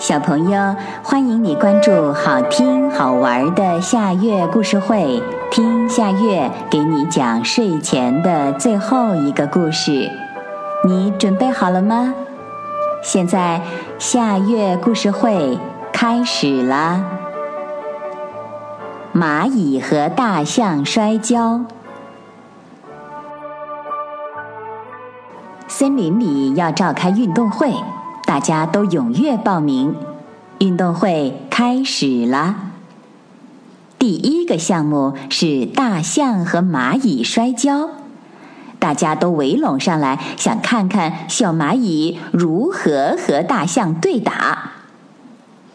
小朋友，欢迎你关注好听好玩的夏月故事会，听夏月给你讲睡前的最后一个故事。你准备好了吗？现在夏月故事会开始啦！蚂蚁和大象摔跤，森林里要召开运动会。大家都踊跃报名，运动会开始了。第一个项目是大象和蚂蚁摔跤，大家都围拢上来，想看看小蚂蚁如何和大象对打。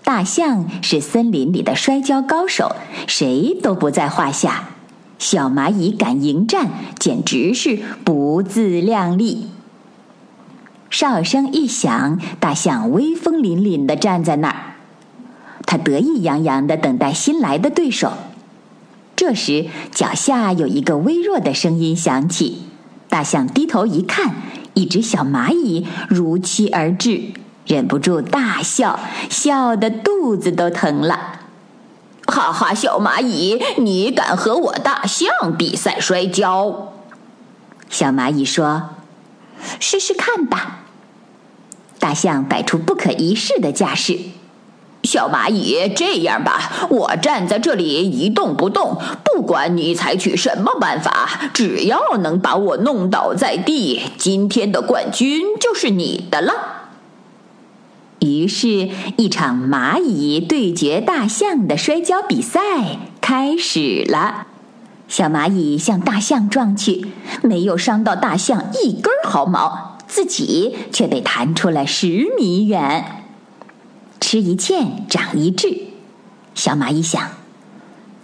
大象是森林里的摔跤高手，谁都不在话下。小蚂蚁敢迎战，简直是不自量力。哨声一响，大象威风凛凛地站在那儿，他得意洋洋地等待新来的对手。这时，脚下有一个微弱的声音响起，大象低头一看，一只小蚂蚁如期而至，忍不住大笑，笑得肚子都疼了。哈哈，小蚂蚁，你敢和我大象比赛摔跤？小蚂蚁说。试试看吧。大象摆出不可一世的架势。小蚂蚁，这样吧，我站在这里一动不动，不管你采取什么办法，只要能把我弄倒在地，今天的冠军就是你的了。于是，一场蚂蚁对决大象的摔跤比赛开始了。小蚂蚁向大象撞去，没有伤到大象一根毫毛，自己却被弹出了十米远。吃一堑长一智，小蚂蚁想：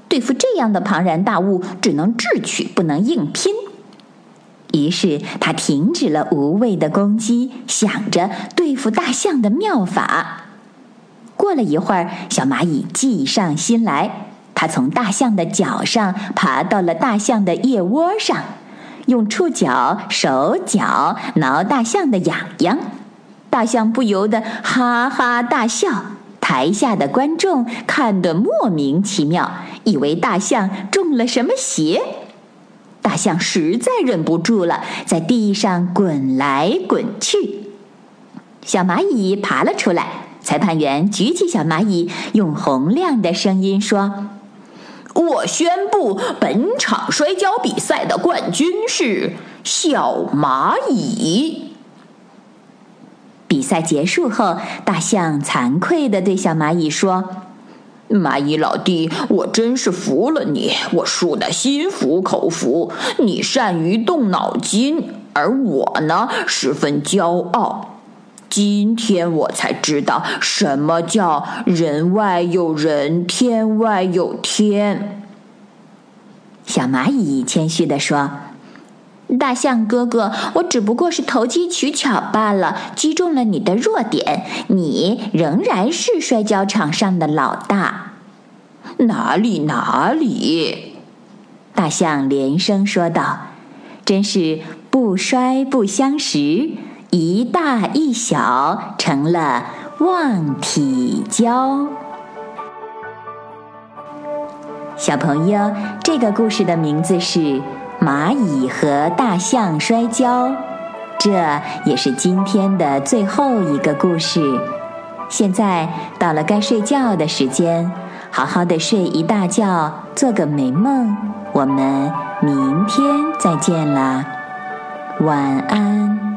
对付这样的庞然大物，只能智取，不能硬拼。于是，他停止了无谓的攻击，想着对付大象的妙法。过了一会儿，小蚂蚁计上心来。它从大象的脚上爬到了大象的腋窝上，用触角、手脚挠大象的痒痒。大象不由得哈哈大笑。台下的观众看得莫名其妙，以为大象中了什么邪。大象实在忍不住了，在地上滚来滚去。小蚂蚁爬了出来，裁判员举起小蚂蚁，用洪亮的声音说。我宣布，本场摔跤比赛的冠军是小蚂蚁。比赛结束后，大象惭愧地对小蚂蚁说：“蚂蚁老弟，我真是服了你，我输得心服口服。你善于动脑筋，而我呢，十分骄傲。”今天我才知道什么叫人外有人，天外有天。小蚂蚁谦虚地说：“大象哥哥，我只不过是投机取巧罢了，击中了你的弱点。你仍然是摔跤场上的老大。”哪里哪里！大象连声说道：“真是不摔不相识。”一大一小成了忘体交。小朋友，这个故事的名字是《蚂蚁和大象摔跤》，这也是今天的最后一个故事。现在到了该睡觉的时间，好好的睡一大觉，做个美梦。我们明天再见啦，晚安。